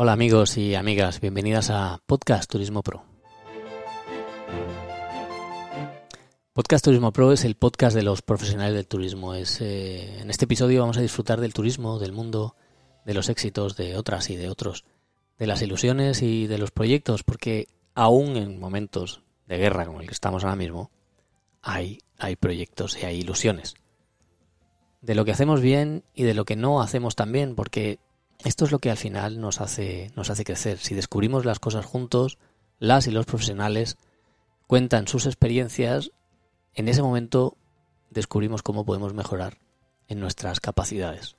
Hola amigos y amigas, bienvenidas a Podcast Turismo Pro. Podcast Turismo Pro es el podcast de los profesionales del turismo. Eh, en este episodio vamos a disfrutar del turismo, del mundo, de los éxitos de otras y de otros, de las ilusiones y de los proyectos, porque aún en momentos de guerra como el que estamos ahora mismo, hay, hay proyectos y hay ilusiones. De lo que hacemos bien y de lo que no hacemos tan bien, porque esto es lo que al final nos hace, nos hace crecer. Si descubrimos las cosas juntos, las y los profesionales cuentan sus experiencias, en ese momento descubrimos cómo podemos mejorar en nuestras capacidades.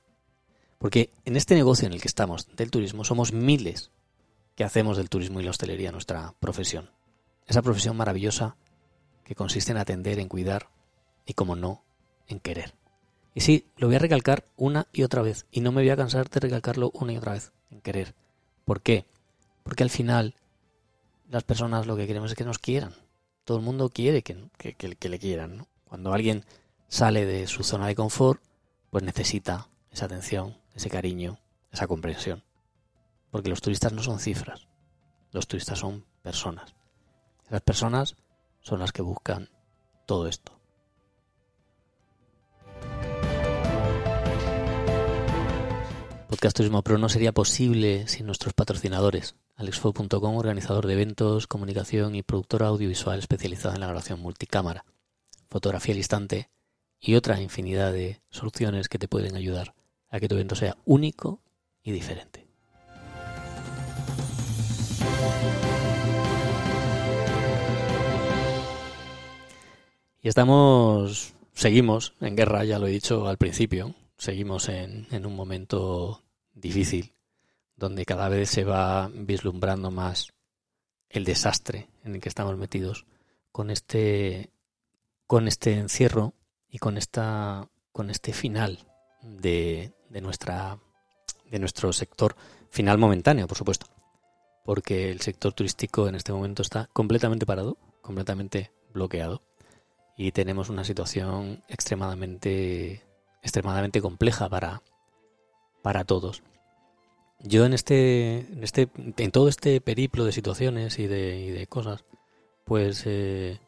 Porque en este negocio en el que estamos, del turismo, somos miles que hacemos del turismo y la hostelería nuestra profesión. Esa profesión maravillosa que consiste en atender, en cuidar y, como no, en querer. Y sí, lo voy a recalcar una y otra vez. Y no me voy a cansar de recalcarlo una y otra vez. En querer. ¿Por qué? Porque al final las personas lo que queremos es que nos quieran. Todo el mundo quiere que, le quieran. Cuando alguien sale de su zona de confort, pues necesita esa atención, ese cariño, esa comprensión. Porque los turistas no son cifras. Los turistas son personas. Esas personas son las que buscan todo esto. Podcast Turismo Pro no sería posible sin nuestros patrocinadores. Alexfo.com, organizador de eventos, comunicación y productora audiovisual especializada en la grabación multicámara, fotografía al instante y otra infinidad de soluciones que te pueden ayudar a que tu evento sea único y diferente. Y estamos, seguimos en guerra, ya lo he dicho al principio, seguimos en, en un momento difícil, donde cada vez se va vislumbrando más el desastre en el que estamos metidos con este con este encierro y con esta con este final de, de nuestra de nuestro sector final momentáneo por supuesto. Porque el sector turístico en este momento está completamente parado completamente bloqueado y tenemos una situación extremadamente extremadamente compleja para, para todos. Yo en este, en este, en todo este periplo de situaciones y de, de cosas, pues eh,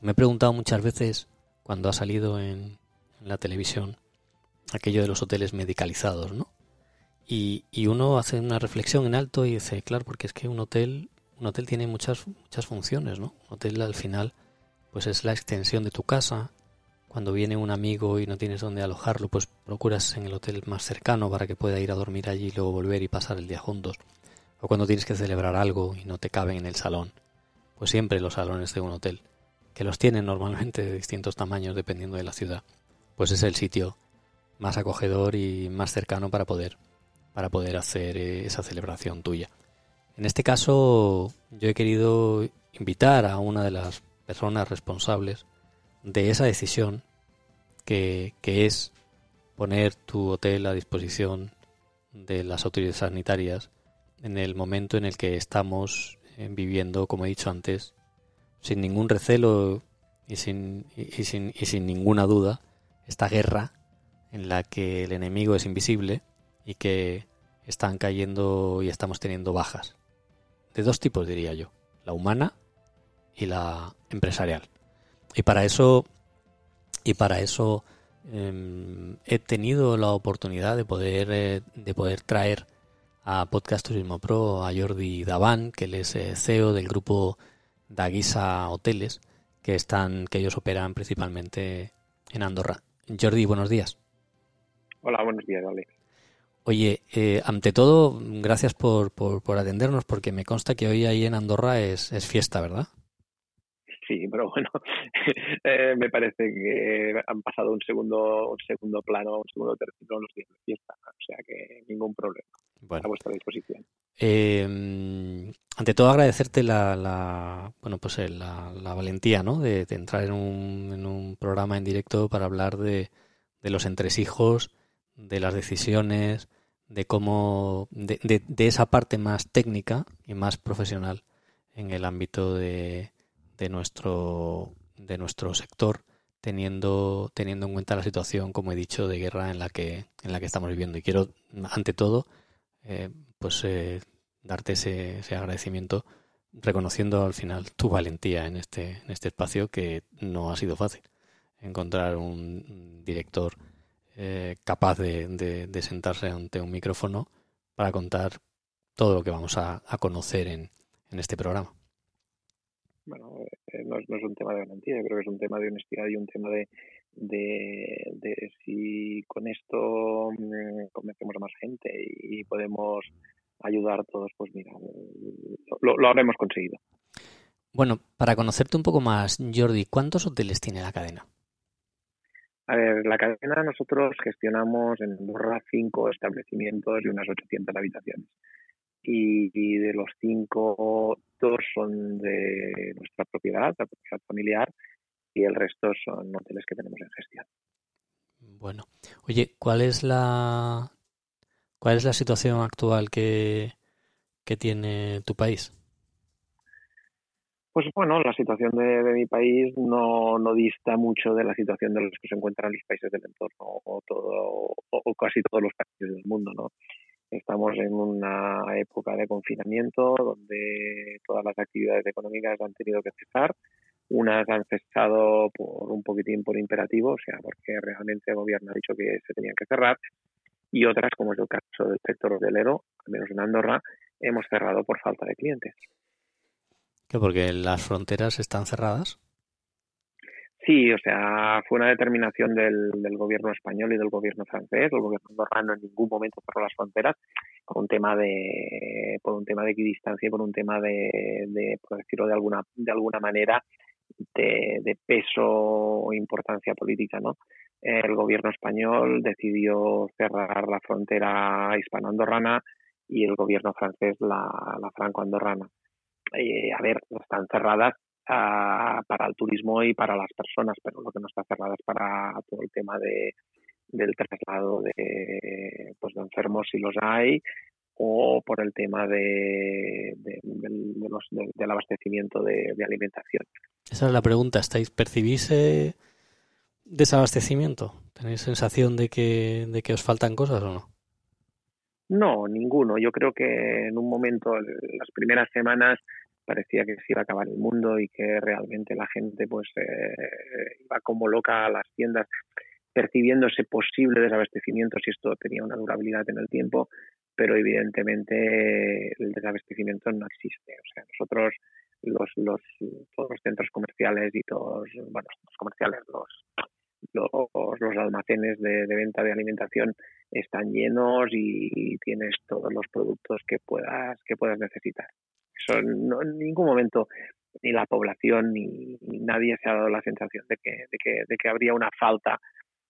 me he preguntado muchas veces cuando ha salido en, la televisión aquello de los hoteles medicalizados, ¿no? Y, y, uno hace una reflexión en alto y dice, claro, porque es que un hotel, un hotel tiene muchas, muchas funciones, ¿no? Un hotel al final, pues es la extensión de tu casa, cuando viene un amigo y no tienes dónde alojarlo, pues procuras en el hotel más cercano para que pueda ir a dormir allí y luego volver y pasar el día juntos. O cuando tienes que celebrar algo y no te caben en el salón, pues siempre los salones de un hotel, que los tienen normalmente de distintos tamaños dependiendo de la ciudad, pues es el sitio más acogedor y más cercano para poder para poder hacer eh, esa celebración tuya. En este caso, yo he querido invitar a una de las personas responsables de esa decisión que, es poner tu hotel a disposición de las autoridades sanitarias en el momento en el que estamos eh, viviendo, como he dicho antes, sin ningún recelo y sin, y, sin, y sin ninguna duda, esta guerra en la que el enemigo es invisible y que están cayendo y estamos teniendo bajas. De dos tipos, diría yo, la humana y la empresarial. Y para eso, y para eso em, he tenido la oportunidad de poder, eh, de poder traer a Podcast Turismo Pro a Jordi Daván, que él es eh, CEO del grupo Daguisa Hoteles, que están, que ellos operan principalmente en Andorra. Jordi, buenos días. Hola, buenos días, Alex. Oye, eh, ante todo, gracias por, por, por, atendernos, porque me consta que hoy ahí en Andorra es, es fiesta, ¿verdad? Pero bueno, eh, me parece que han pasado un segundo, un segundo plano, un segundo tercero los días de fiesta, o sea que ningún problema. A vuestra disposición. Eh, ante todo agradecerte la, la bueno pues eh, la, la valentía ¿no? de, entrar en un, en un, programa en directo para hablar de, de, los entresijos, de las decisiones, de cómo de, de, esa parte más técnica y más profesional en el ámbito de, de nuestro, de nuestro sector, teniendo, teniendo en cuenta la situación, como he dicho, de guerra en la que, en la que estamos viviendo. Y quiero, ante todo, eh, pues eh, darte ese, ese agradecimiento reconociendo al final tu valentía en este, en este espacio que no ha sido fácil. Encontrar un director eh, capaz de, de, sentarse ante un micrófono para contar todo lo que vamos a, conocer en, en, este programa. Bueno, eh, no, es, un tema de valentía, creo que es un tema de honestidad y un tema de, de, si con esto mm, convencemos a más gente y podemos ayudar a todos, pues mira, lo, lo habremos conseguido. Bueno, para conocerte un poco más, Jordi, ¿cuántos hoteles tiene la cadena? A ver, la cadena nosotros gestionamos en Andorra cinco establecimientos y unas 800 habitaciones. Y, de los cinco, dos son de nuestra propiedad, la propiedad familiar, y el resto son hoteles que tenemos en gestión. Bueno, oye, ¿cuál es la ¿Cuál es la situación actual que, tiene tu país? Pues bueno, la situación de, mi país no, no, dista mucho de la situación de los que se encuentran los países del entorno o, todo, o, casi todos los países del mundo. ¿no? Estamos en una época de confinamiento donde todas las actividades económicas han tenido que cesar. Unas han cesado por un poquitín por imperativo, o sea, porque realmente el gobierno ha dicho que se tenían que cerrar y otras, como es el caso del sector hotelero, al menos en Andorra, hemos cerrado por falta de clientes. ¿Qué? ¿Porque las fronteras están cerradas? Sí, o sea, fue una determinación del, gobierno español y del gobierno francés. El gobierno andorrano en ningún momento cerró las fronteras por un tema de por un tema de equidistancia y por un tema de, por decirlo de alguna de alguna manera de, de peso o importancia política, ¿no? el gobierno español decidió cerrar la frontera hispano-andorrana y el gobierno francés la, franco-andorrana. Eh, a ver, están cerradas ah, para el turismo y para las personas, pero lo que no está cerrado es para todo el tema de, del traslado de, pues, de enfermos si los hay o por el tema de, de, del abastecimiento de, alimentación. Esa es la pregunta. ¿Estáis percibís desabastecimiento? ¿Tenéis sensación de que, de que os faltan cosas o no? No, ninguno. Yo creo que en un momento, las primeras semanas, parecía que se iba a acabar el mundo y que realmente la gente pues eh, iba como loca a las tiendas percibiendo ese posible desabastecimiento si esto tenía una durabilidad en el tiempo, pero evidentemente el desabastecimiento no existe. O sea, nosotros los, los todos los centros comerciales y todos, bueno, los comerciales, los los, los almacenes de, venta de alimentación están llenos y, tienes todos los productos que puedas que puedas necesitar. Eso no, en ningún momento ni la población ni, nadie se ha dado la sensación de que, de que, de que habría una falta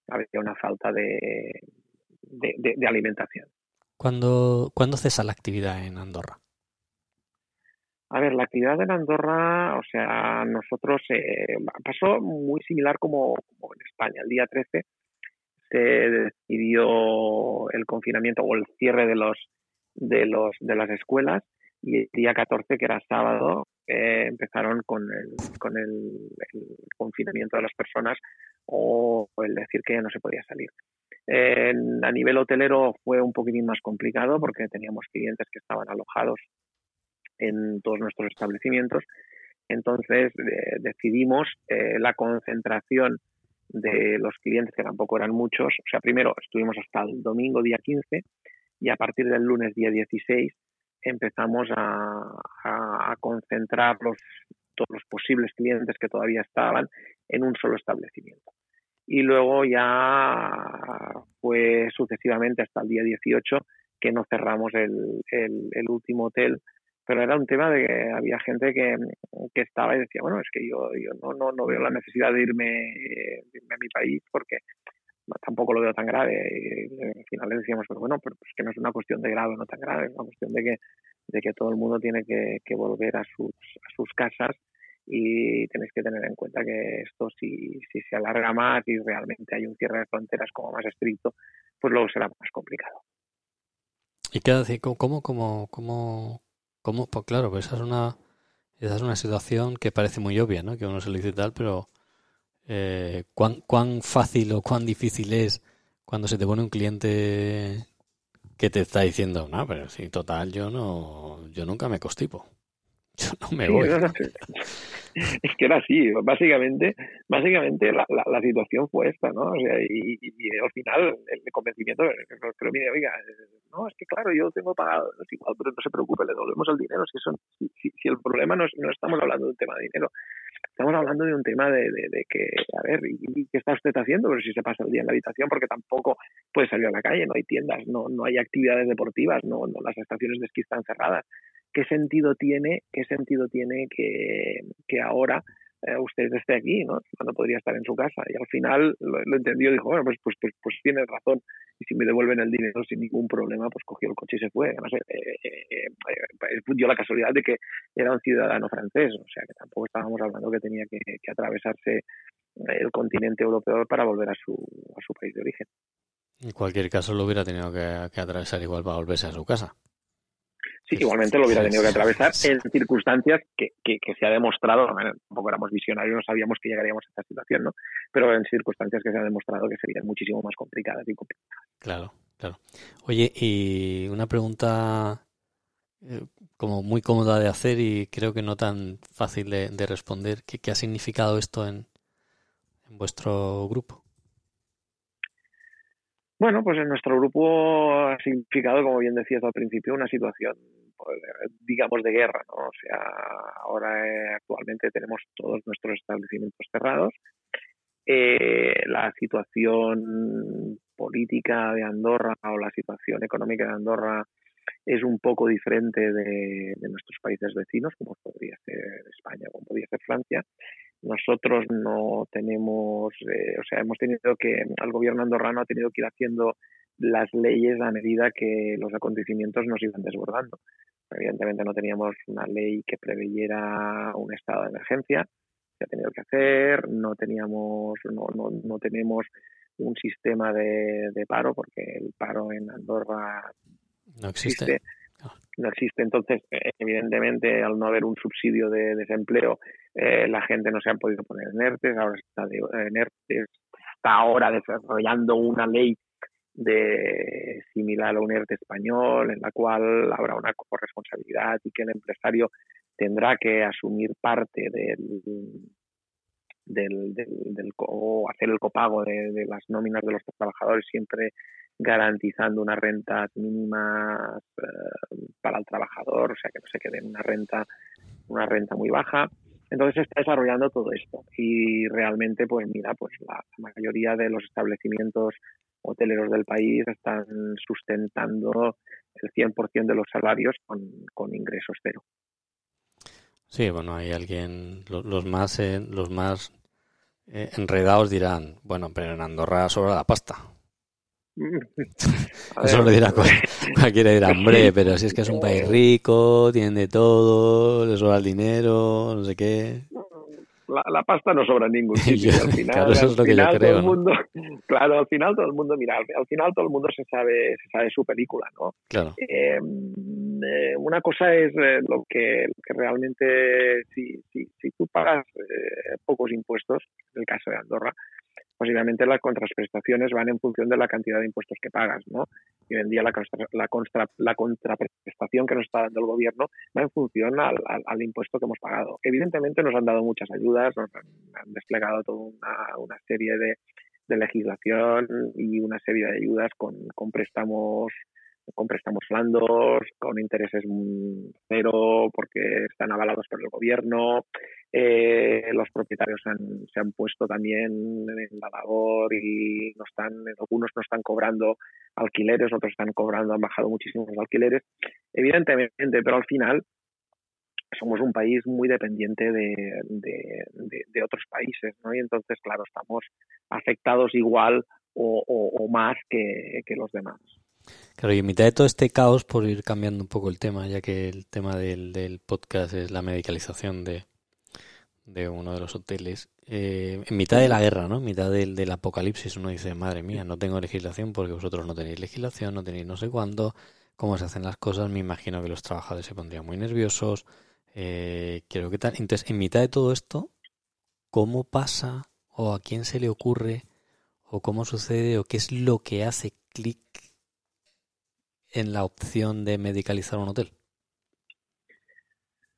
habría una falta de, de, de alimentación. ¿Cuándo, ¿Cuándo cesa la actividad en Andorra? A ver, la actividad en Andorra, o sea, nosotros eh, pasó muy similar como, en España. El día 13 se decidió el confinamiento o el cierre de los de los de las escuelas y el día 14 que era sábado eh, empezaron con el con el, confinamiento de las personas o, el decir que no se podía salir. a nivel hotelero fue un poquitín más complicado porque teníamos clientes que estaban alojados en todos nuestros establecimientos. Entonces eh, decidimos eh, la concentración de los clientes, que tampoco eran muchos. O sea, primero estuvimos hasta el domingo día 15 y a partir del lunes día 16 empezamos a, concentrar los, todos los posibles clientes que todavía estaban en un solo establecimiento. Y luego ya fue sucesivamente hasta el día 18 que no cerramos el, último hotel pero era un tema de que había gente que, que estaba y decía, bueno, es que yo, yo no, no, no veo la necesidad de irme, a mi país porque tampoco lo veo tan grave. Final le decíamos, pero bueno, pero es que no es una cuestión de grave o no tan grave, es una cuestión de que, de que todo el mundo tiene que, que volver a sus, a sus casas y tenéis que tener en cuenta que esto si, si se alarga más y realmente hay un cierre de fronteras como más estricto, pues luego será más complicado. ¿Y qué decir? ¿Cómo, cómo, cómo, ¿Cómo? Pues claro, pues esa es una esa es una situación que parece muy obvia, ¿no? Que uno se lo dice tal, pero eh, ¿cuán, ¿cuán fácil o cuán difícil es cuando se te pone un cliente que te está diciendo, no, pero sí, total, yo no, yo nunca me constipo. Yo no me voy. es que era así, básicamente, básicamente la, la, situación fue esta, ¿no? O sea, y, al final el convencimiento, pero mire, oiga, no, es que claro, yo tengo pagado, es igual, pero no se preocupe, le devolvemos el dinero, si, son, si, si, el problema no, es, no estamos hablando de un tema de dinero, estamos hablando de un tema de, de, que, a ver, ¿y, qué está usted haciendo? Pero si se pasa el día en la habitación, porque tampoco puede salir a la calle, no hay tiendas, no, no hay actividades deportivas, no, no las estaciones de esquí están cerradas. ¿Qué sentido tiene, qué sentido tiene que, que ahora eh, usted esté aquí, ¿no? Cuando podría estar en su casa. Y al final lo, entendió y dijo, bueno, pues, pues, pues, pues tiene razón. Y si me devuelven el dinero sin ningún problema, pues cogió el coche y se fue. Además, eh, eh, eh dio la casualidad de que era un ciudadano francés, o sea que tampoco estábamos hablando que tenía que, atravesarse el continente europeo para volver a su, a su país de origen. En cualquier caso, lo hubiera tenido que atravesar igual para volverse a su casa. Sí, igualmente lo hubiera tenido que atravesar en circunstancias que, que, se ha demostrado, tampoco éramos visionarios, no sabíamos que llegaríamos a esta situación, ¿no? Pero en circunstancias que se ha demostrado que serían muchísimo más complicadas y complicadas. Claro, claro. Oye, y una pregunta eh, como muy cómoda de hacer y creo que no tan fácil de, responder. ¿Qué, ¿Qué, ha significado esto en, en vuestro grupo? Bueno, pues en nuestro grupo ha significado, como bien decías al principio, una situación, pues, digamos, de guerra, ¿no? O sea, ahora eh, actualmente tenemos todos nuestros establecimientos cerrados. Eh, la situación política de Andorra o la situación económica de Andorra es un poco diferente de, de nuestros países vecinos, como podría ser España, como podría ser Francia. Nosotros no tenemos, eh, o sea, hemos tenido que, el gobierno andorrano ha tenido que ir haciendo las leyes a medida que los acontecimientos nos iban desbordando. Evidentemente no teníamos una ley que preveyera un estado de emergencia, se ha tenido que hacer, no teníamos, no, no, no tenemos un sistema de, de, paro, porque el paro en Andorra no existe no existe. Entonces, eh, evidentemente, al no haber un subsidio de desempleo, eh, la gente no se ha podido poner en ERTES, ahora está de, en está ahora desarrollando una ley de similar a un ERTE español, en la cual habrá una corresponsabilidad y que el empresario tendrá que asumir parte del, del, del, o hacer el copago de, las nóminas de los trabajadores siempre garantizando unas rentas mínimas eh, para el trabajador, o sea que no se quede en una renta, una renta muy baja. Entonces se está desarrollando todo esto y realmente, pues mira, pues la, mayoría de los establecimientos hoteleros del país están sustentando el 100% de los salarios con, con ingresos cero. Sí, bueno, hay alguien, los, más, eh, los más eh, enredados dirán, bueno, pero en Andorra sobra la pasta. Eso lo dirá cualquiera dirá, hombre, pero si es que es un país rico, tiene de todo, le sobra el dinero, no sé qué la, pasta no sobra en ningún sitio. al final, claro, eso es lo que yo creo. Todo el mundo, Claro, al final todo el mundo, mira, al final todo el mundo se sabe, se sabe su película, ¿no? Claro. Eh, eh, una cosa es eh, lo, que, que realmente, si, si, si tú pagas pocos impuestos, en el caso de Andorra, posiblemente las contraprestaciones van en función de la cantidad de impuestos que pagas, ¿no? Y hoy en día la, la, la contraprestación que nos está dando el gobierno va en función al, impuesto que hemos pagado. Evidentemente nos han dado muchas ayudas, nos han, desplegado toda una, serie de, de, legislación y una serie de ayudas con, con préstamos con préstamos blandos, con intereses cero, porque están avalados por el gobierno. Eh, los propietarios se han puesto también en la labor y no están, algunos no están cobrando alquileres, otros están cobrando, han bajado muchísimo los alquileres. Evidentemente, pero al final somos un país muy dependiente de, otros países, ¿no? Y entonces, claro, estamos afectados igual o, más que, que los demás. Claro, y en mitad de todo este caos, por ir cambiando un poco el tema, ya que el tema del, del podcast es la medicalización de, de uno de los hoteles, eh, en mitad de la guerra, ¿no? En mitad del, del apocalipsis, uno dice, madre mía, no tengo legislación porque vosotros no tenéis legislación, no tenéis no sé cuándo, cómo se hacen las cosas, me imagino que los trabajadores se pondrían muy nerviosos, eh, quiero que tal. Entonces, en mitad de todo esto, ¿cómo pasa o a quién se le ocurre o cómo sucede o qué es lo que hace clic en la opción de medicalizar un hotel?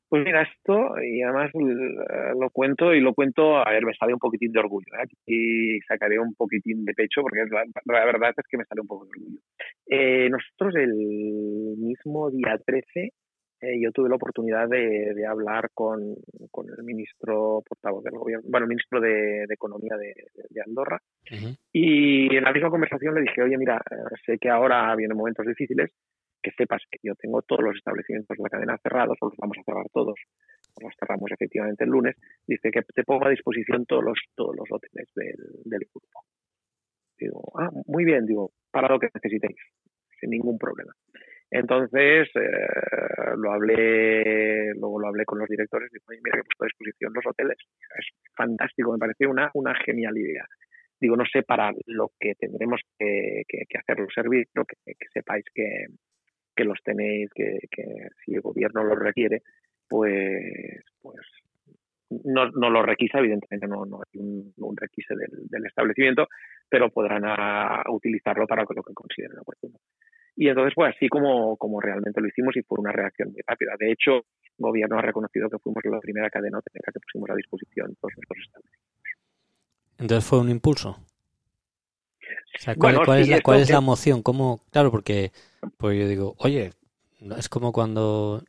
Pues mira, esto, y además eh, lo cuento y lo cuento, a ver, me sale un poquitín de orgullo, ¿eh? y sacaré un poquitín de pecho, porque la, la, verdad es que me sale un poco de orgullo. Eh, nosotros el mismo día 13 eh, yo tuve la oportunidad de, de hablar con, con, el ministro portavoz del gobierno, bueno, el ministro de, de Economía de, de Andorra, y en la misma conversación le dije, oye, mira, sé que ahora vienen momentos difíciles, que sepas que yo tengo todos los establecimientos de la cadena cerrados, o los vamos a cerrar todos, los cerramos efectivamente el lunes, dice que te pongo a disposición todos los, todos los hoteles del, del grupo. Digo, ah, muy bien, digo, para lo que necesitéis, sin ningún problema. Entonces, eh, lo hablé, luego lo hablé con los directores y dije, mira, he puesto a disposición los hoteles. Es fantástico, me pareció una, una genial idea. Digo, no sé para lo que tendremos que, que, que hacer los servicios, que, que sepáis que, que los tenéis, que, que si el gobierno los requiere, pues, pues no, no lo requisa, evidentemente no, no hay un, un requise del, del, establecimiento, pero podrán a, a utilizarlo para lo que consideren oportuno. Y entonces fue así como, como realmente lo hicimos y fue una reacción muy rápida. De hecho, el gobierno ha reconocido que fuimos la primera cadena hotelera que pusimos a disposición todos nuestros establecimientos. Entonces fue un impulso. O sea, ¿cuál, bueno, cuál, sí, es, la, cuál es la emoción? ¿Cómo? Claro, porque pues yo digo, oye, es como cuando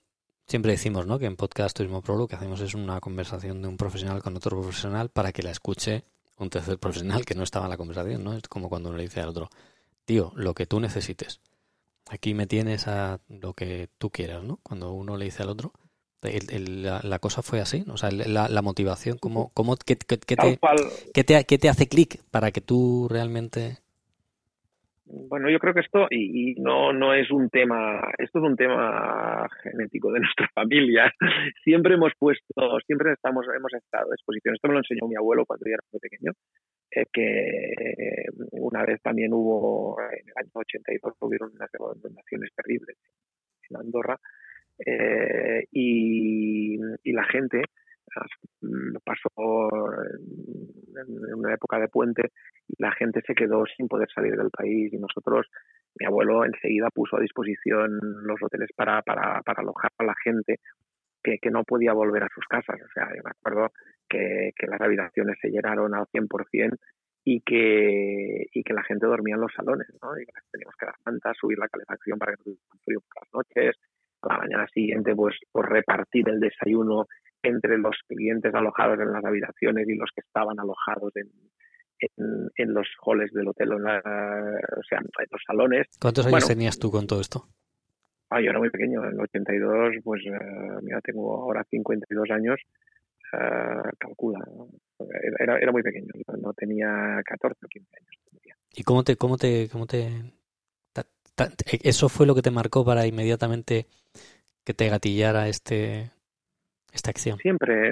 siempre decimos, ¿no? Que en podcast Turismo Pro lo que hacemos es una conversación de un profesional con otro profesional para que la escuche un tercer profesional que no estaba en la conversación, ¿no? Es como cuando uno le dice al otro, tío, lo que tú necesites. Aquí me tienes a lo que tú quieras, ¿no? Cuando uno le dice al otro. El, el, la, la, cosa fue así, ¿no? O sea, la, la motivación, ¿cómo, cómo, qué, qué, qué te, qué, te, ¿qué te hace clic para que tú realmente bueno, yo creo que esto, y, y, no, no es un tema, esto es un tema genético de nuestra familia. Siempre hemos puesto, siempre estamos, hemos estado a disposición. Esto me lo enseñó mi abuelo cuando yo era muy pequeño, eh, que una vez también hubo, en el año 82, hubieron unas inundaciones terribles en Andorra, eh, y, y la gente pasó en una época de puente y la gente se quedó sin poder salir del país y nosotros, mi abuelo enseguida puso a disposición los hoteles para, para, para alojar a la gente que, que, no podía volver a sus casas. O sea, yo me acuerdo que, que las habitaciones se llenaron al 100% y que, y que la gente dormía en los salones, ¿no? Y teníamos que dar mantas, subir la calefacción para que no frío por las noches, a la mañana siguiente pues, pues repartir el desayuno entre los clientes alojados en las habitaciones y los que estaban alojados en, en, en los halls del hotel, en la, o sea, en los salones. ¿Cuántos años bueno, tenías tú con todo esto? Ah, yo era muy pequeño, en el 82, pues uh, mira, tengo ahora 52 años, uh, calcula, era, era muy pequeño, no tenía 14 o 15 años. ¿Y cómo te, cómo te, cómo te, ta, ta, eso fue lo que te marcó para inmediatamente que te gatillara este, esta acción? Siempre,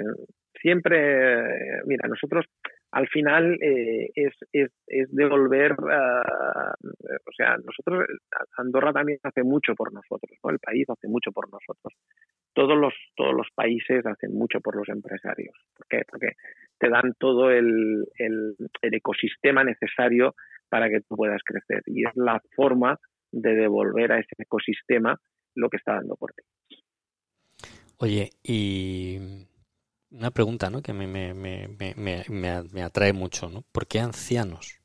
siempre, mira, nosotros al final eh, es, es, es, devolver, uh, o sea, nosotros, Andorra también hace mucho por nosotros, ¿no? El país hace mucho por nosotros. Todos los, todos los países hacen mucho por los empresarios. ¿Por qué? Porque te dan todo el, el, el ecosistema necesario para que tú puedas crecer. Y es la forma de devolver a ese ecosistema lo que está dando por ti. Oye, y una pregunta ¿no? que me, me, me, me, me atrae mucho, ¿no? ¿Por qué ancianos?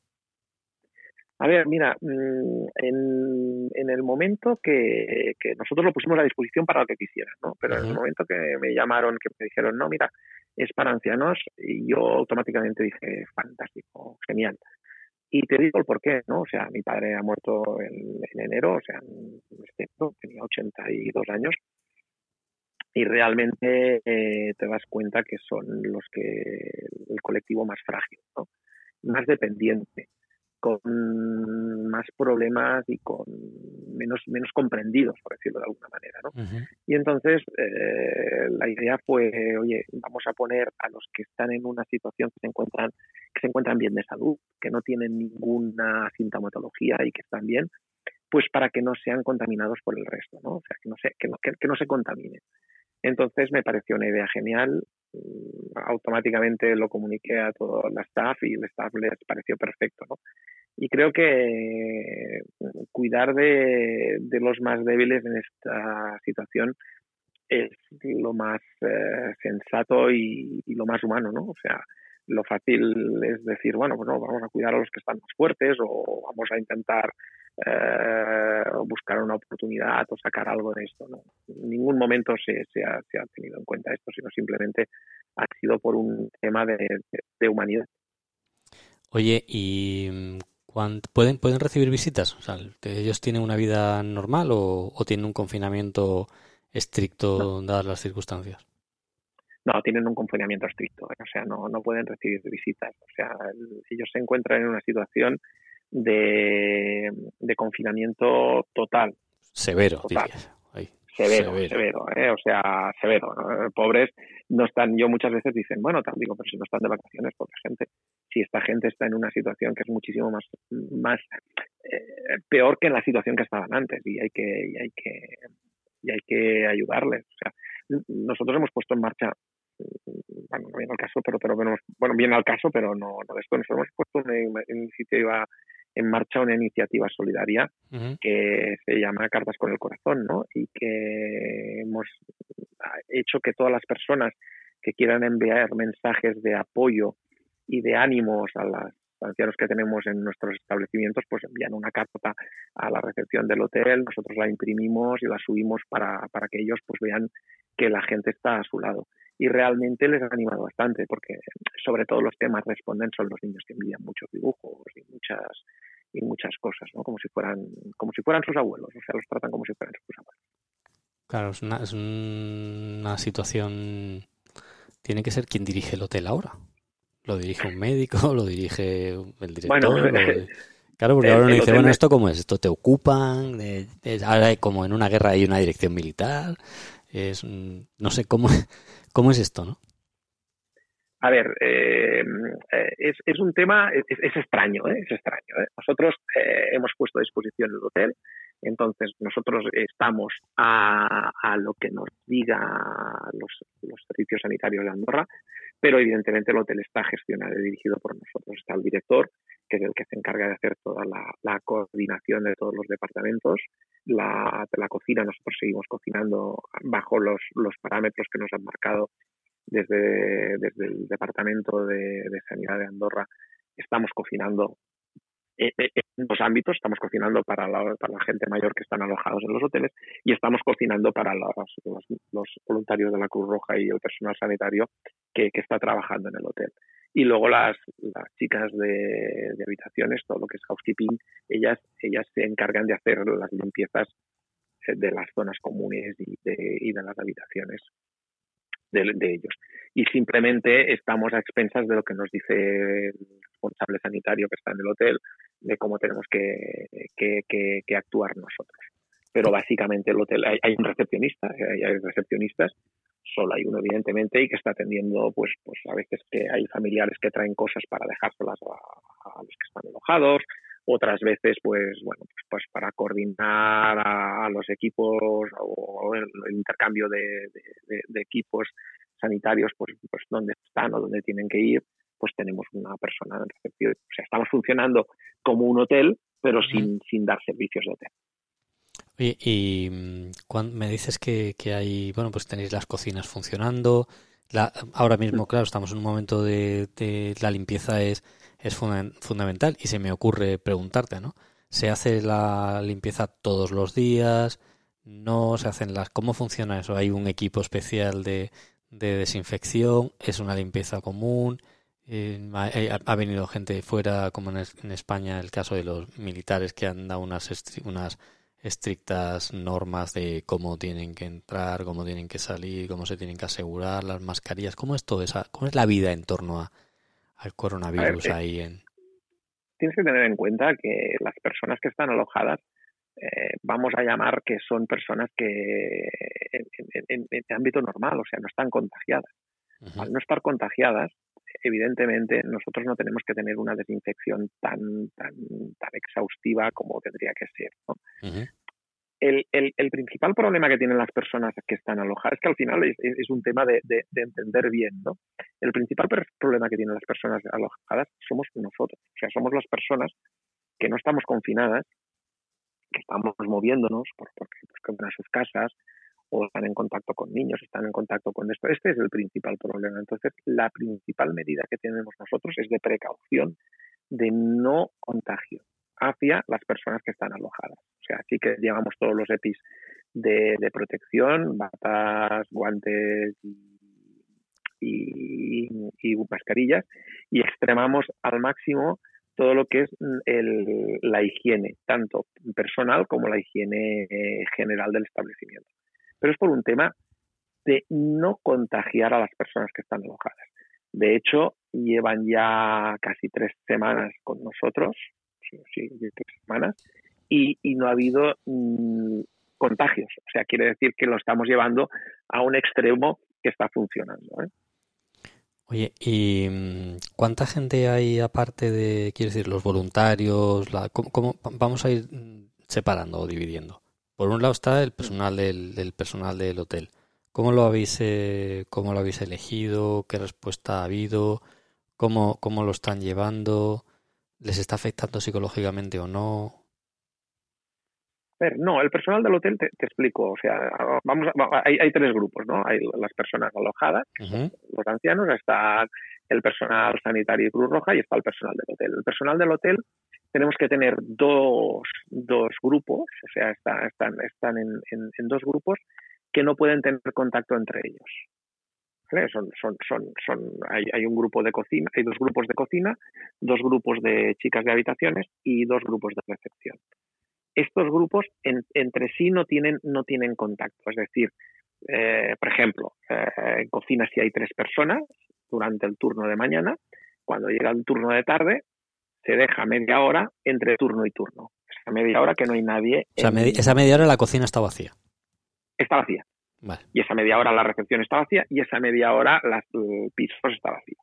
A ver, mira, mm, en, en el momento que, que, nosotros lo pusimos a disposición para lo que quisieran, ¿no? Pero uh -huh. en el momento que me llamaron, que me dijeron, no, mira, es para ancianos, y yo automáticamente dije, fantástico, genial. Y te digo el por qué, ¿no? O sea, mi padre ha muerto en, en enero, o sea, este, tenía 82 años, y realmente eh, te das cuenta que son los que el colectivo más frágil, ¿no? más dependiente, con más problemas y con menos menos comprendidos, por decirlo de alguna manera, ¿no? Uh -huh. Y entonces eh, la idea fue, oye, vamos a poner a los que están en una situación que se encuentran que se encuentran bien de salud, que no tienen ninguna sintomatología y que están bien, pues para que no sean contaminados por el resto, ¿no? O sea, que no se que no, que, que no se contaminen. Entonces me pareció una idea genial. Automáticamente lo comuniqué a todo la staff y el staff les pareció perfecto. ¿no? Y creo que cuidar de, los más débiles en esta situación es lo más eh, sensato y, lo más humano, ¿no? O sea, lo fácil es decir, bueno, pues no, vamos a cuidar a los que están más fuertes o vamos a intentar eh, buscar una oportunidad o sacar algo de esto. ¿no? En ningún momento se, se, ha, se, ha, tenido en cuenta esto, sino simplemente ha sido por un tema de, de, humanidad. Oye, ¿y pueden, pueden recibir visitas? O sea, ¿Ellos tienen una vida normal o, o tienen un confinamiento estricto dadas las circunstancias? No, tienen un confinamiento estricto, ¿eh? o sea, no, no pueden recibir visitas. O sea, ellos se encuentran en una situación de, de confinamiento total. Severo, total. Severo, severo, ¿eh? o sea, severo. Pobres no están, yo muchas veces dicen, bueno, tal, digo, pero si no están de vacaciones, pobre gente. Si esta gente está en una situación que es muchísimo más, más eh, peor que en la situación que estaban antes y hay que, y hay que, y hay que ayudarles. O sea, nosotros hemos puesto en marcha bueno, no viene al caso, pero, pero bueno, viene al caso, pero no, no esto. Nosotros hemos puesto una iniciativa en marcha una iniciativa solidaria que se llama Cartas con el Corazón, ¿no? Y que hemos hecho que todas las personas que quieran enviar mensajes de apoyo y de ánimos a los ancianos que tenemos en nuestros establecimientos, pues envían una carta a la recepción del hotel, nosotros la imprimimos y la subimos para, para que ellos pues vean que la gente está a su lado y realmente les ha animado bastante porque sobre todo los temas responden son los niños que envían muchos dibujos y muchas y muchas cosas, ¿no? Como si fueran como si fueran sus abuelos, o sea, los tratan como si fueran sus abuelos. Claro, es una, es una situación tiene que ser quien dirige el hotel ahora. Lo dirige un médico, lo dirige el director. Bueno, Claro, porque ahora uno dice, bueno, ¿esto cómo es? ¿Esto te ocupan? ahora como en una guerra hay una dirección militar. Es, no sé, ¿cómo, cómo es esto, no? A ver, eh, eh, es, es, un tema, es, extraño, ¿eh? es extraño. ¿eh? Nosotros hemos puesto a disposición el hotel, entonces nosotros estamos a, a lo que nos diga los, los, servicios sanitarios de Andorra, pero evidentemente el hotel está gestionado y dirigido por nosotros. Está el director, que es el que se encarga de hacer toda la, coordinación de todos los departamentos. La, cocina, nosotros seguimos cocinando bajo los, parámetros que nos han marcado desde el Departamento de, Sanidad de Andorra estamos cocinando en dos ámbitos. Estamos cocinando para la, para la gente mayor que están alojados en los hoteles y estamos cocinando para los, los, voluntarios de la Cruz Roja y el personal sanitario que, está trabajando en el hotel. Y luego las, chicas de, habitaciones, todo lo que es housekeeping, ellas, ellas se encargan de hacer las limpiezas de las zonas comunes y de, las habitaciones de, ellos. Y simplemente estamos a expensas de lo que nos dice responsable sanitario que está en el hotel, de cómo tenemos que, que, actuar nosotros. Pero básicamente el hotel, hay, un recepcionista, hay, recepcionistas, solo hay uno evidentemente y que está atendiendo, pues, pues a veces que hay familiares que traen cosas para dejárselas a, los que están enojados, otras veces pues bueno pues, pues para coordinar a, los equipos o, el, intercambio de, equipos sanitarios pues pues dónde están o dónde tienen que ir pues tenemos una persona en recepción o sea estamos funcionando como un hotel pero sin, sin dar servicios de hotel Oye, y mm, cuando me dices que, que hay, bueno, pues tenéis las cocinas funcionando. La, ahora mismo, claro, estamos en un momento de, de la limpieza es es fundamental y se me ocurre preguntarte, ¿no? ¿Se hace la limpieza todos los días? ¿No se hacen las... ¿Cómo funciona eso? ¿Hay un equipo especial de, de desinfección? ¿Es una limpieza común? Eh, ha, venido gente fuera, como en, en, España, el caso de los militares que han dado unas, unas estrictas normas de cómo tienen que entrar, cómo tienen que salir, cómo se tienen que asegurar, las mascarillas. ¿Cómo es todo esa, cómo es la vida en torno a, al coronavirus eh, ahí en... Tienes que tener en cuenta que las personas que están alojadas, eh, vamos a llamar que son personas que en, en, ámbito normal, o sea, no están contagiadas. Al no estar contagiadas, evidentemente nosotros no tenemos que tener una desinfección tan tan tan exhaustiva como tendría que ser. ¿no? el, el, el, principal problema que tienen las personas que están alojadas es que al final es, es un tema de, de, de, entender bien, ¿no? El principal problema que tienen las personas alojadas somos nosotros, o sea, somos las personas que no estamos confinadas, que estamos moviéndonos por, porque, van a sus casas o están en contacto con niños, están en contacto con esto. Este es el principal problema. Entonces, la principal medida que tenemos nosotros es de precaución, de no contagio hacia las personas que están alojadas. O sea, sí que llevamos todos los EPIs de, protección, batas, guantes y, mascarillas, y extremamos al máximo todo lo que es el, la higiene, tanto personal como la higiene eh, general del establecimiento. Pero es por un tema de no contagiar a las personas que están alojadas. De hecho, llevan ya casi tres semanas con nosotros, sí, tres semanas, y, no ha habido mm, contagios. O sea, quiere decir que lo estamos llevando a un extremo que está funcionando. ¿eh? Oye, ¿y mm, cuánta gente hay aparte de, quiero decir, los voluntarios? La, ¿cómo, vamos a ir separando o dividiendo? Por un lado está el personal del, personal del hotel. ¿Cómo lo habéis eh, cómo lo habéis elegido? ¿Qué respuesta ha habido? ¿Cómo, cómo lo están llevando? ¿Les está afectando psicológicamente o no? no, el personal del hotel te, explico, o sea, vamos, hay, tres grupos, ¿no? Hay las personas alojadas, los ancianos, está el personal sanitario y Cruz Roja y está el personal del hotel. El personal del hotel tenemos que tener dos, dos grupos, o sea, están, están en, en, dos grupos que no pueden tener contacto entre ellos. Son, son, son, son, hay, hay, un grupo de cocina, hay dos grupos de cocina, dos grupos de chicas de habitaciones y dos grupos de recepción estos grupos entre sí no tienen, no tienen contacto. Es decir, eh, por ejemplo, eh, en cocina si hay tres personas durante el turno de mañana, cuando llega el turno de tarde, se deja media hora entre turno y turno. Esa media hora que no hay nadie. O sea, esa media hora la cocina está vacía. Está vacía. Y esa media hora la recepción está vacía y esa media hora las, el piso está vacío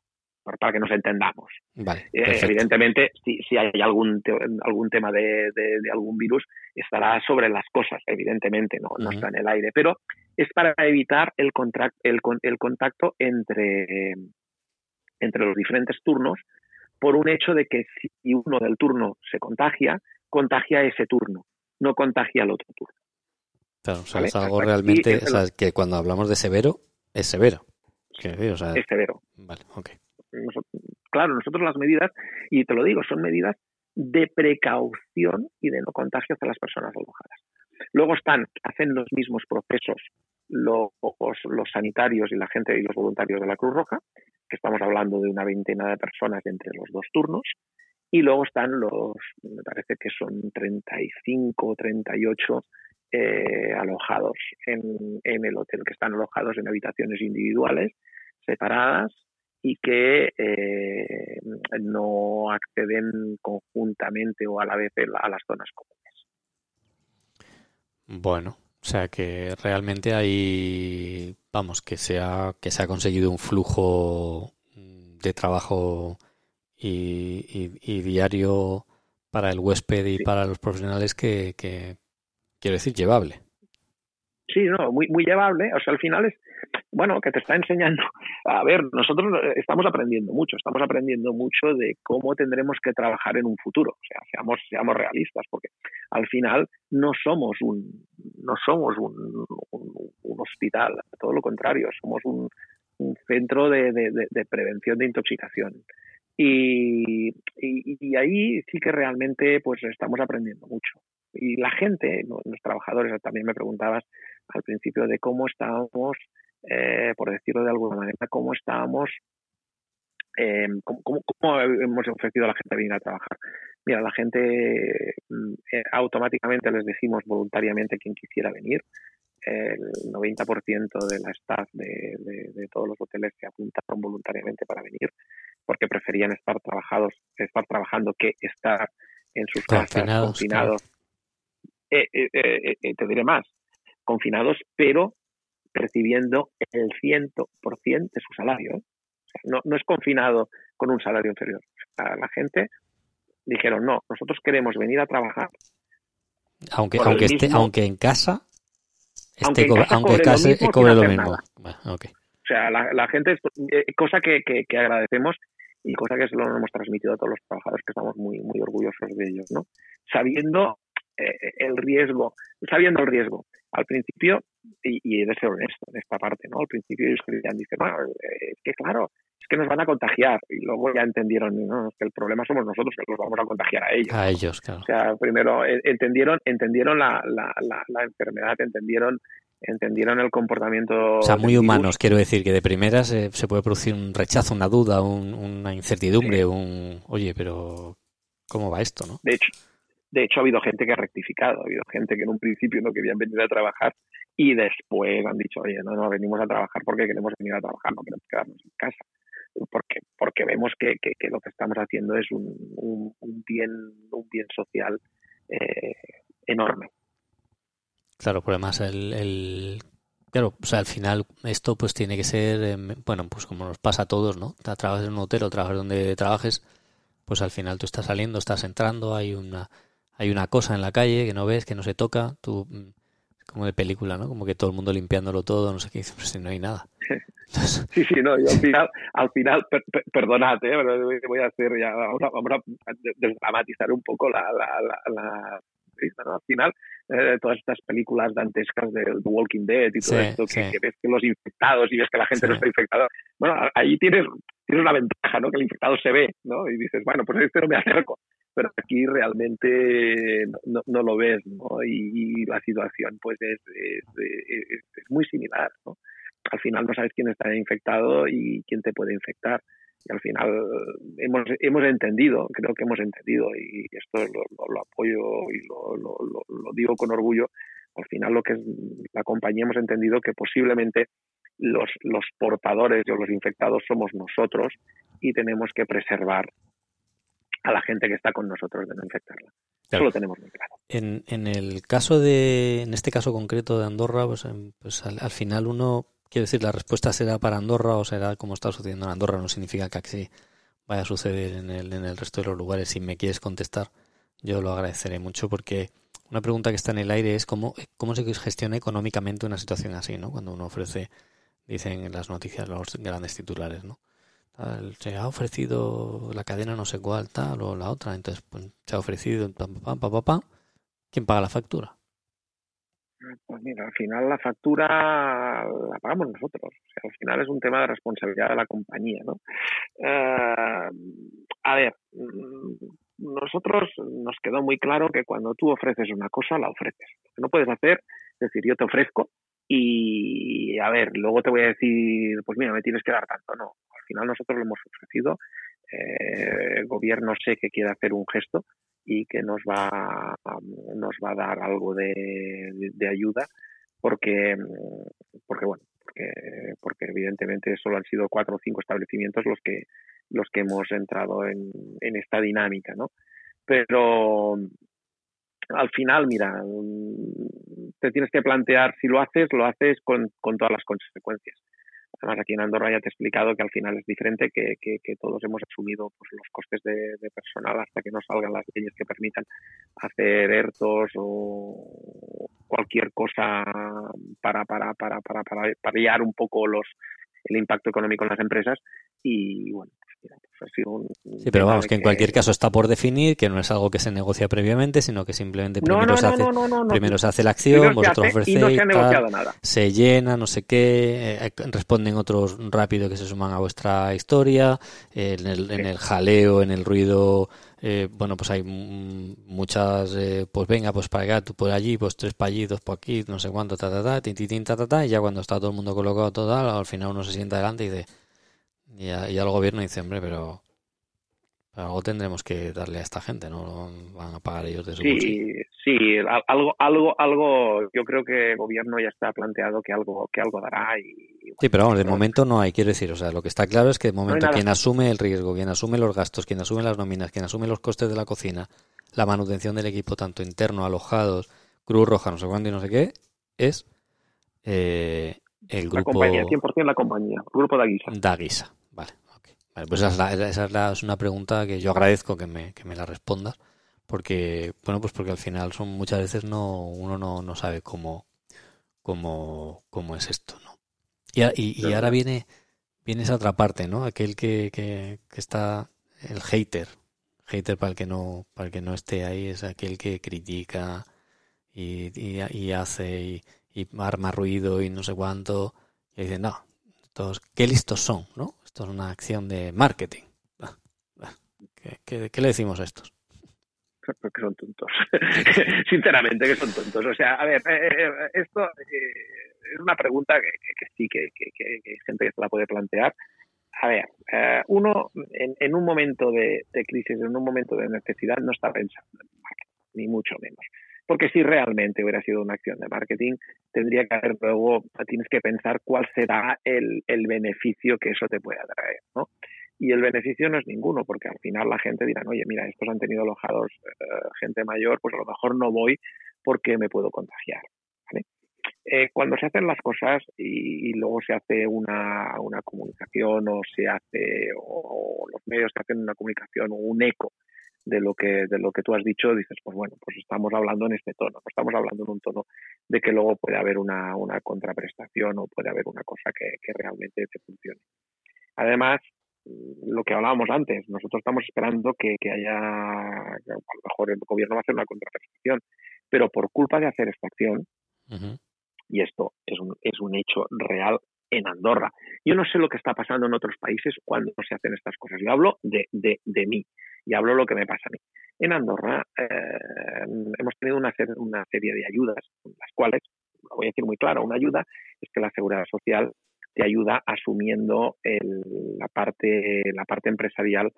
para que nos entendamos. Vale, eh, evidentemente, si, si, hay algún, algún tema de, algún virus, estará sobre las cosas, evidentemente, no, no está en el aire, pero es para evitar el, el, el contacto entre, entre los diferentes turnos por un hecho de que si uno del turno se contagia, contagia ese turno, no contagia al otro turno. Claro, o sea, es algo realmente, o sea, que cuando hablamos de severo, es severo. es severo. Vale, ok claro, nosotros las medidas, y te lo digo, son medidas de precaución y de no contagio hacia las personas alojadas. Luego están, hacen los mismos procesos los, los sanitarios y la gente y los voluntarios de la Cruz Roja, que estamos hablando de una veintena de personas entre los dos turnos, y luego están los, me parece que son 35 o 38 eh, alojados en, el hotel, que están alojados en habitaciones individuales, separadas, y que eh, no acceden conjuntamente o a la vez a las zonas comunes. Bueno, o sea que realmente hay, vamos, que se ha, que se ha conseguido un flujo de trabajo y, diario para el huésped y para los profesionales que, que, quiero decir, llevable. Sí, no, muy, muy llevable. O sea, al final es, bueno, que te está enseñando. A ver, nosotros estamos aprendiendo mucho, estamos aprendiendo mucho de cómo tendremos que trabajar en un futuro. O sea, seamos, seamos realistas, porque al final no somos un, no somos un, hospital, todo lo contrario, somos un, centro de, prevención de intoxicación. Y, y, ahí sí que realmente pues estamos aprendiendo mucho. Y la gente, los trabajadores, también me preguntabas al principio de cómo estábamos eh, por decirlo de alguna manera, cómo estábamos, eh, cómo, hemos ofrecido a la gente venir a trabajar. Mira, la gente mm, eh, automáticamente les decimos voluntariamente quien quisiera venir. El 90% de la staff de, de, todos los hoteles se apuntaron voluntariamente para venir porque preferían estar trabajados, estar trabajando que estar en sus casas confinados. te diré más, confinados, pero percibiendo el 100% de su salario. ¿eh? no, no es confinado con un salario inferior. la gente dijeron, no, nosotros queremos venir a trabajar. Aunque, aunque, esté, aunque en casa, esté, aunque en casa, cobre, lo mismo. O sea, la, gente, eh, cosa que, que, agradecemos y cosa que se lo hemos transmitido a todos los trabajadores que estamos muy, muy orgullosos de ellos, ¿no? Sabiendo eh, el riesgo, sabiendo el riesgo. Al principio, y, y he de ser honesto en esta parte, ¿no? Al principio ellos creían, dicen, bueno, es que claro, es que nos van a contagiar. Y luego ya entendieron, ¿no? que el problema somos nosotros, que los vamos a contagiar a ellos. A ellos, claro. O sea, primero entendieron, entendieron la, la, la, la enfermedad, entendieron entendieron el comportamiento. O sea, muy humanos, quiero decir, que de primeras eh, se puede producir un rechazo, una duda, un, una incertidumbre, sí. un. Oye, pero. ¿Cómo va esto, no? De hecho, de hecho, ha habido gente que ha rectificado, ha habido gente que en un principio no querían venir a trabajar y después han dicho, oye, no, no, venimos a trabajar porque queremos venir a trabajar, no queremos quedarnos en casa. Porque, porque vemos que, que, lo que estamos haciendo es un, un, bien, un bien social eh, enorme. Claro, por además el, el, claro, o sea, al final esto pues tiene que ser, eh, bueno, pues como nos pasa a todos, ¿no? Trabajas en un hotel o trabajas donde trabajes, pues al final tú estás saliendo, estás entrando, hay una hay una cosa en la calle que no ves, que no se toca, tú como de película, ¿no? Como que todo el mundo limpiándolo todo, no sé qué, dices, pues no hay nada. Entonces... Sí, sí, no, y al final, al final, per, per, perdonad, ¿eh? pero voy a hacer ya, vamos a, vamos a desdramatizar un poco la, la, la, la ¿no? Al final, eh, todas estas películas dantescas de The Walking Dead y todo sí, esto, que, sí. que, ves que los infectados y ves que la gente sí. no está infectada. Bueno, ahí tienes, tienes una ventaja, ¿no? Que el infectado se ve, ¿no? Y dices, bueno, pues a este no me acerco. Pero aquí realmente no, lo ves, ¿no? Y, la situación, pues, es, es, muy similar, ¿no? Al final no sabes quién está infectado y quién te puede infectar y al final hemos, hemos entendido, creo que hemos entendido, y esto lo, apoyo y lo, lo, digo con orgullo, al final lo que es la compañía hemos entendido que posiblemente los, los portadores o los infectados somos nosotros y tenemos que preservar a la gente que está con nosotros de no infectarla. Claro. Eso lo tenemos muy claro. En, en el caso de, en este caso concreto de Andorra, pues, pues al, al final uno Quiero decir, la respuesta será para Andorra o será como está sucediendo en Andorra. No significa que así vaya a suceder en el, en el resto de los lugares. Si me quieres contestar, yo lo agradeceré mucho porque una pregunta que está en el aire es cómo, cómo se gestiona económicamente una situación así, ¿no? Cuando uno ofrece, dicen en las noticias los grandes titulares, ¿no? Se ha ofrecido la cadena no sé cuál, tal, o la otra. Entonces, pues, se ha ofrecido, pa, pa, pa, pa, pa. ¿quién paga la factura? Pues mira, al final la factura la pagamos nosotros. Al final es un tema de responsabilidad de la compañía, ¿no? Uh, a ver, nosotros nos quedó muy claro que cuando tú ofreces una cosa, la ofreces. Lo que no puedes hacer es decir, yo te ofrezco y, a ver, luego te voy a decir, pues mira, me tienes que dar tanto. No, al final nosotros lo hemos ofrecido. Eh, el gobierno sé que quiere hacer un gesto y que nos va, nos va a dar algo de, de, ayuda porque, porque bueno, porque, porque evidentemente solo han sido cuatro o cinco establecimientos los que, los que hemos entrado en, en esta dinámica, ¿no? Pero al final, mira, te tienes que plantear si lo haces, lo haces con, con todas las consecuencias. Además, aquí en Andorra ya te he explicado que al final es diferente, que, que, todos hemos asumido pues, los costes de, de, personal hasta que no salgan las leyes que permitan hacer ERTOS o cualquier cosa para, para, para, para, para paliar un poco los, el impacto económico en las empresas. Y bueno, un, sí, pero vamos, que en cualquier caso está por definir, que no es algo que se negocia previamente, sino que simplemente primero, no, no, se, hace, no, primero se hace la acción, vosotros ofrecéis, y no se, ha negociado tal, nada. se llena, no sé qué, eh, responden otros rápido que se suman a vuestra historia, eh, en, el, sí. en el jaleo, en el ruido, eh, bueno, pues hay muchas, eh, pues venga, pues para acá, tú por allí, pues tres para allí, dos por aquí, no sé cuánto, ta, ta, ta, tin, tin, ta, ta, ta, y ya cuando está todo el mundo colocado total, al final uno se sienta adelante y dice y, a, y al gobierno dice, hombre, pero, algo tendremos que darle a esta gente, ¿no? Van a pagar ellos de su Sí, bolsillo. sí, algo, algo, algo, yo creo que el gobierno ya está planteado que algo, que algo dará y... Sí, pero vamos, de momento no hay, quiero decir, o sea, lo que está claro es que de momento no quien asume el riesgo, quien asume los gastos, quien asume las nóminas, quien asume los costes de la cocina, la manutención del equipo, tanto interno, alojados, Cruz Roja, no sé cuándo y no sé qué, es eh, el grupo... La compañía, 100% la compañía, el grupo de Aguisa. Daguisa. Vale, okay. vale pues esa es, la, esa es, la, es, una pregunta que yo agradezco que me, que me la respondas, porque, bueno, pues porque al final son muchas veces no, uno no, no sabe cómo, cómo, cómo es esto, ¿no? Y, y, y ahora viene, viene esa otra parte, ¿no? Aquel que, que, que está el hater. Hater para el que no, para el que no esté ahí es aquel que critica y, y, hace y, y, arma ruido y no sé cuánto. Y dicen, no, estos, qué listos son, ¿no? Esto es una acción de marketing. Ah, ¿Qué, qué, le decimos a estos? Porque son tontos. Sinceramente, que son tontos. O sea, a ver, eh, eh, esto eh, es una pregunta que, que sí, que, hay gente que se la puede plantear. A ver, uno en, en, un momento de, de, crisis, en un momento de necesidad, no está pensando en marketing, ni mucho menos. Porque si realmente hubiera sido una acción de marketing, tendría que haber luego, tienes que pensar cuál será el, el beneficio que eso te pueda traer, ¿no? Y el beneficio no es ninguno, porque al final la gente dirá, oye, mira, estos han tenido alojados eh, gente mayor, pues a lo mejor no voy porque me puedo contagiar. Eh, cuando se hacen las cosas y, luego se hace una, una, comunicación o se hace, o, los medios se hacen una comunicación o un eco de lo que de lo que tú has dicho, dices, pues bueno, pues estamos hablando en este tono, no estamos hablando en un tono de que luego puede haber una, una contraprestación o puede haber una cosa que, que realmente te funcione. Además, lo que hablábamos antes, nosotros estamos esperando que, que haya, a lo mejor el gobierno va a hacer una contraprestación, pero por culpa de hacer esta acción, y esto es un, es un hecho real en Andorra. Yo no sé lo que está pasando en otros países cuando se hacen estas cosas. Yo hablo de, de, de mí y hablo lo que me pasa a mí. En Andorra eh, hemos tenido una, una serie de ayudas, las cuales, lo voy a decir muy claro, una ayuda es que la seguridad social te ayuda asumiendo el, la, parte, la parte empresarial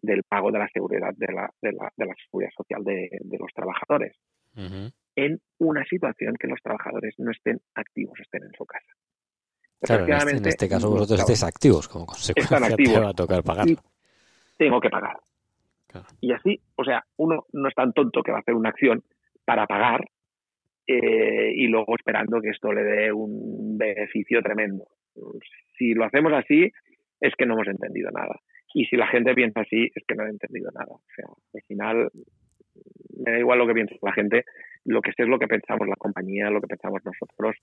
del pago de la seguridad de la, de la, de la seguridad social de, de los trabajadores. En una situación que los trabajadores no estén activos, estén en su casa. Claro, en este, en este caso vosotros estáis activos, como consecuencia están activos, te va a tocar pagar. tengo que pagar. Claro. Y así, o sea, uno no es tan tonto que va a hacer una acción para pagar eh, y luego esperando que esto le dé un beneficio tremendo. Si lo hacemos así, es que no hemos entendido nada. Y si la gente piensa así, es que no ha entendido nada. O sea, al final, me da igual lo que piense la gente, lo que sé es lo que pensamos la compañía, lo que pensamos nosotros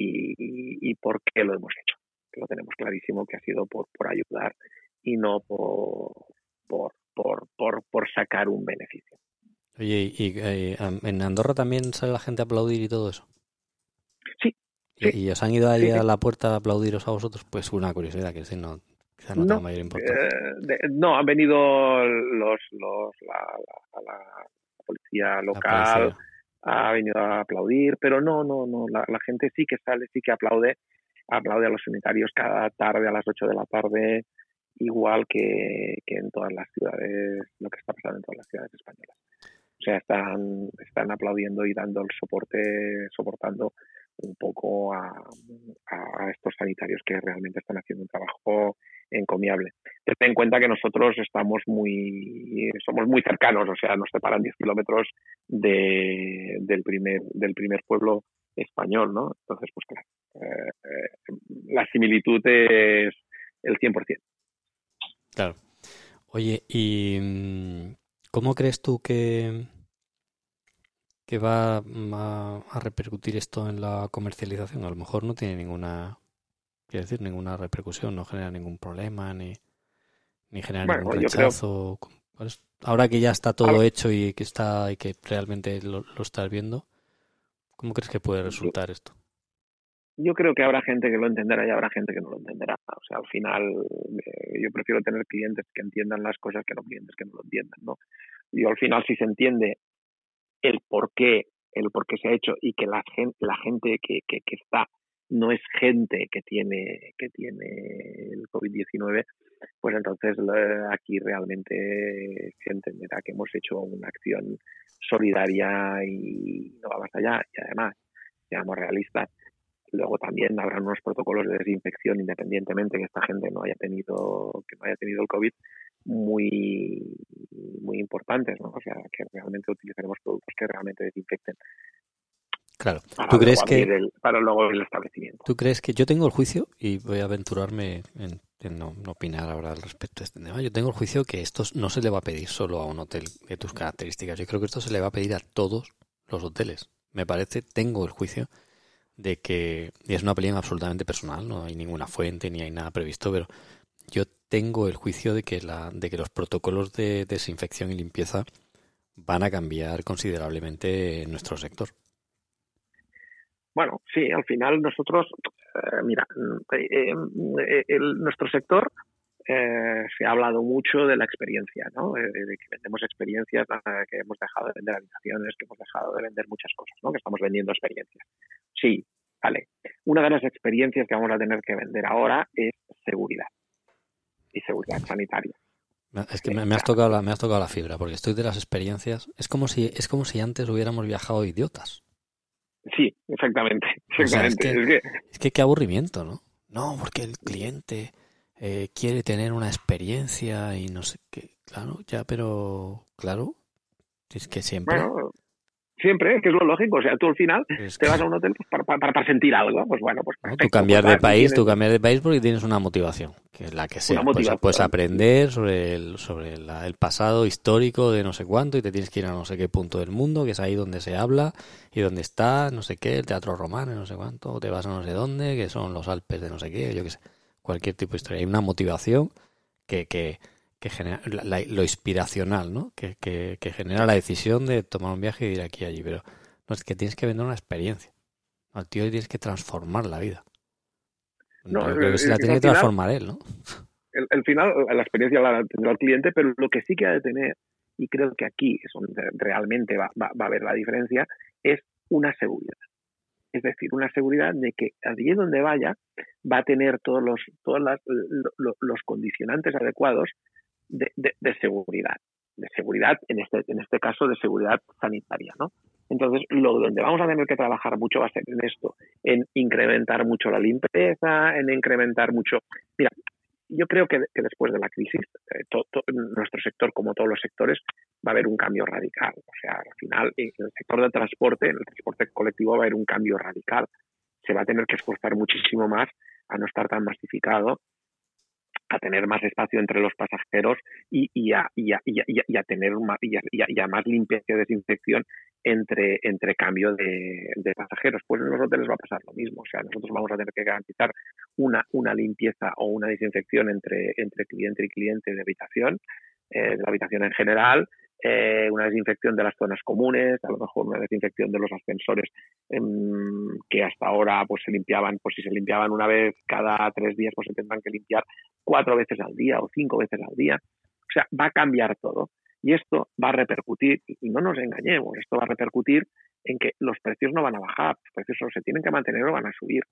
y, y, y por qué lo hemos hecho. Lo tenemos clarísimo que ha sido por, por ayudar y no por, por, por, por, por sacar un beneficio. Oye, ¿y, y en Andorra también sale la gente a aplaudir y todo eso? Sí, ¿Y, ¿Y, os han ido ahí sí, a la puerta a aplaudiros a vosotros? Pues una curiosidad que sí, no, quizá no, no mayor importancia. Eh, de, no, han venido los, los la, la, la policía local, policía. Ha venido a aplaudir, pero no, no, no, la, gente sí que sale, sí que aplaude, aplaude a los sanitarios cada tarde a las 8 de la tarde, igual que, que en todas las ciudades, lo que está pasando en todas las ciudades españolas. O sea, están, están aplaudiendo y dando el soporte, soportando un poco a, estos sanitarios que realmente están haciendo un trabajo encomiable. Ten en cuenta que nosotros estamos muy, somos muy cercanos, o sea, nos separan 10 kilómetros de, del, primer, del primer pueblo español, ¿no? Entonces, pues claro, eh, eh, la similitud es el 100%. Claro. Oye, ¿y mm, cómo crees tú que, que va a, a, repercutir esto en la comercialización? A lo mejor no tiene ninguna, quiero decir, ninguna repercusión, no genera ningún problema, ni, ni genera bueno, ningún rechazo. Creo... Ahora que ya está todo hecho y que está y que realmente lo, lo estás viendo, ¿cómo crees que puede resultar esto? Yo creo que habrá gente que lo entenderá y habrá gente que no lo entenderá. O sea, al final eh, yo prefiero tener clientes que entiendan las cosas que no clientes que no lo entiendan, ¿no? Yo al final si se entiende el por qué, el por qué se ha hecho y que la gente, la gente que, que, que está no es gente que tiene, que tiene el COVID-19, pues entonces aquí realmente se entenderá que hemos hecho una acción solidaria y no va más allá. Y además, seamos realistas, luego también habrá unos protocolos de desinfección independientemente que esta gente no haya tenido, que no haya tenido el COVID, muy, muy importantes, ¿no? O sea, que realmente utilizaremos productos que realmente desinfecten. Claro. ¿Tú crees que el, para luego el establecimiento? ¿Tú crees que yo tengo el juicio y voy a aventurarme en, en no, no, opinar ahora al respecto de este tema? Yo tengo el juicio que esto no se le va a pedir solo a un hotel de tus características. Yo creo que esto se le va a pedir a todos los hoteles. Me parece, tengo el juicio de que, y es una opinión absolutamente personal, no hay ninguna fuente ni hay nada previsto, pero yo tengo el juicio de que, la, de que los protocolos de desinfección y limpieza van a cambiar considerablemente en nuestro sector. Bueno, sí, al final nosotros, eh, mira, eh, eh, nuestro sector se ha hablado mucho de la experiencia, ¿no? De, que vendemos experiencias, que hemos dejado de vender habitaciones, que hemos dejado de vender muchas cosas, ¿no? Que estamos vendiendo experiencias. Sí, vale. Una de las experiencias que vamos a tener que vender ahora es seguridad y seguridad sanitaria. Es que me, has tocado la, me has tocado la fibra, porque estoy de las experiencias. Es como si, es como si antes hubiéramos viajado idiotas. Sí, exactamente. es, que, qué aburrimiento, ¿no? No, porque el cliente eh, quiere tener una experiencia y no sé qué. Claro, ya, pero claro, es que siempre. Siempre, que es lo lógico. O sea, tú al final te vas a un hotel pues, para, para, sentir algo. Pues bueno, pues tú cambiar pues de país, tú cambiar de país porque tienes una motivación, que es la que sea. Pues, pues, aprender sobre el, sobre el pasado histórico de no sé cuánto y te tienes que ir a no sé qué punto del mundo, que es ahí donde se habla y donde está, no sé qué, el teatro romano, no sé cuánto, o te vas a no sé dónde, que son los Alpes de no sé qué, yo qué sé. Cualquier tipo de historia. Hay una motivación que, que, que genera lo inspiracional, ¿no? Que, que, genera la decisión de tomar un viaje y ir aquí y allí. Pero no es que tienes que vender una experiencia. Al tío tienes que transformar la vida. No, creo que se la tiene que transformar él, ¿no? El, final, la experiencia la tendrá el cliente, pero lo que sí que ha de tener, y creo que aquí es donde realmente va, va, va a haber la diferencia, es una seguridad. Es decir, una seguridad de que allí donde vaya va a tener todos los, todos los condicionantes adecuados de, seguridad, de seguridad, en este, en este caso de seguridad sanitaria, ¿no? Entonces, lo donde vamos a tener que trabajar mucho va a ser en esto, en incrementar mucho la limpieza, en incrementar mucho. Mira, yo creo que, después de la crisis, eh, nuestro sector, como todos los sectores, va a haber un cambio radical. O sea, al final, en el sector del transporte, en el transporte colectivo, va a haber un cambio radical. Se va a tener que esforzar muchísimo más a no estar tan masificado a tener más espacio entre los pasajeros y, y, a, y, a, y a, tener más, a, más limpieza y desinfección entre, entre cambio de, de, pasajeros. Pues en los hoteles va a pasar lo mismo. O sea, nosotros vamos a tener que garantizar una, una limpieza o una desinfección entre, entre cliente y cliente de habitación, eh, de la habitación en general, eh, una desinfección de las zonas comunes, a lo mejor una desinfección de los ascensores em, que hasta ahora pues se limpiaban, pues si se limpiaban una vez cada tres días, pues se tendrán que limpiar cuatro veces al día o cinco veces al día. O sea, va a cambiar todo. Y esto va a repercutir, y no nos engañemos, esto va a repercutir en que los precios no van a bajar, los precios se tienen que mantener o van a subir.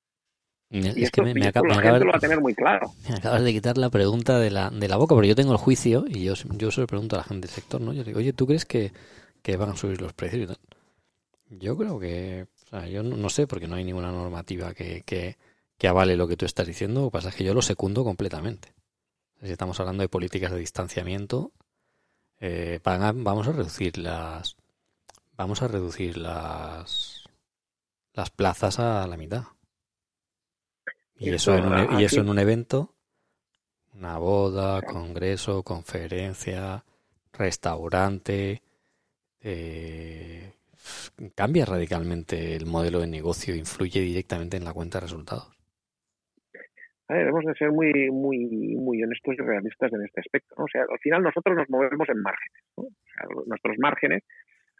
Y es que me, acabas, lo va a tener muy claro. Me acabas de quitar la pregunta de la, de la boca, pero yo tengo el juicio y yo, yo se lo pregunto a la gente del sector, ¿no? Yo digo, oye, ¿tú crees que, van a subir los precios? Yo creo que, o sea, yo no, sé porque no hay ninguna normativa que, que, avale lo que tú estás diciendo, lo que pasa es que yo lo secundo completamente. Si estamos hablando de políticas de distanciamiento, eh, vamos a reducir las vamos a reducir las las plazas a la mitad. Y eso, en un, y eso en un evento, una boda, congreso, conferencia, restaurante, eh, cambia radicalmente el modelo de negocio, influye directamente en la cuenta de resultados. A ver, debemos de ser muy, muy, muy honestos y realistas en este aspecto. O sea, al final nosotros nos movemos en márgenes. O sea, nuestros márgenes,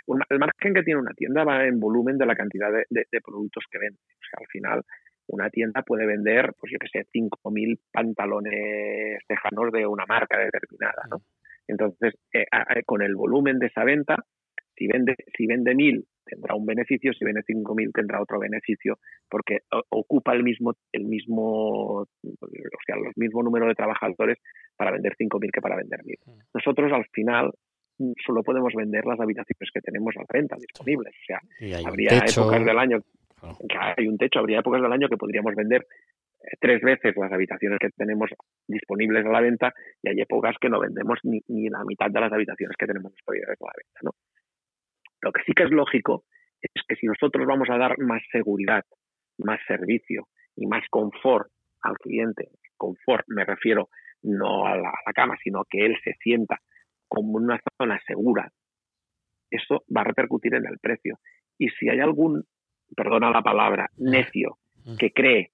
el margen que tiene una tienda va en volumen de la cantidad de, de productos que vende. O sea, al final una tienda puede vender, pues yo que sé, 5.000 pantalones tejanos de una marca determinada, ¿no? Entonces, eh, con el volumen de esa venta, si vende, si vende 1.000 tendrá un beneficio, si vende 5.000 tendrá otro beneficio, porque ocupa el mismo, el mismo, o sea, los mismo número de trabajadores para vender 5.000 que para vender 1.000. Mm. Nosotros al final mm, solo podemos vender las habitaciones que tenemos a renta disponibles. O sea, habría épocas del año hay un techo, habría épocas del año que podríamos vender eh, tres veces las habitaciones que tenemos disponibles a la venta y hay épocas que no vendemos ni, ni la mitad de las habitaciones que tenemos disponibles a la venta. ¿no? Lo que sí que es lógico es que si nosotros vamos a dar más seguridad, más servicio y más confort al cliente, confort me refiero no a la, a la cama, sino que él se sienta como en una zona segura, eso va a repercutir en el precio. Y si hay algún perdona la palabra, necio, que cree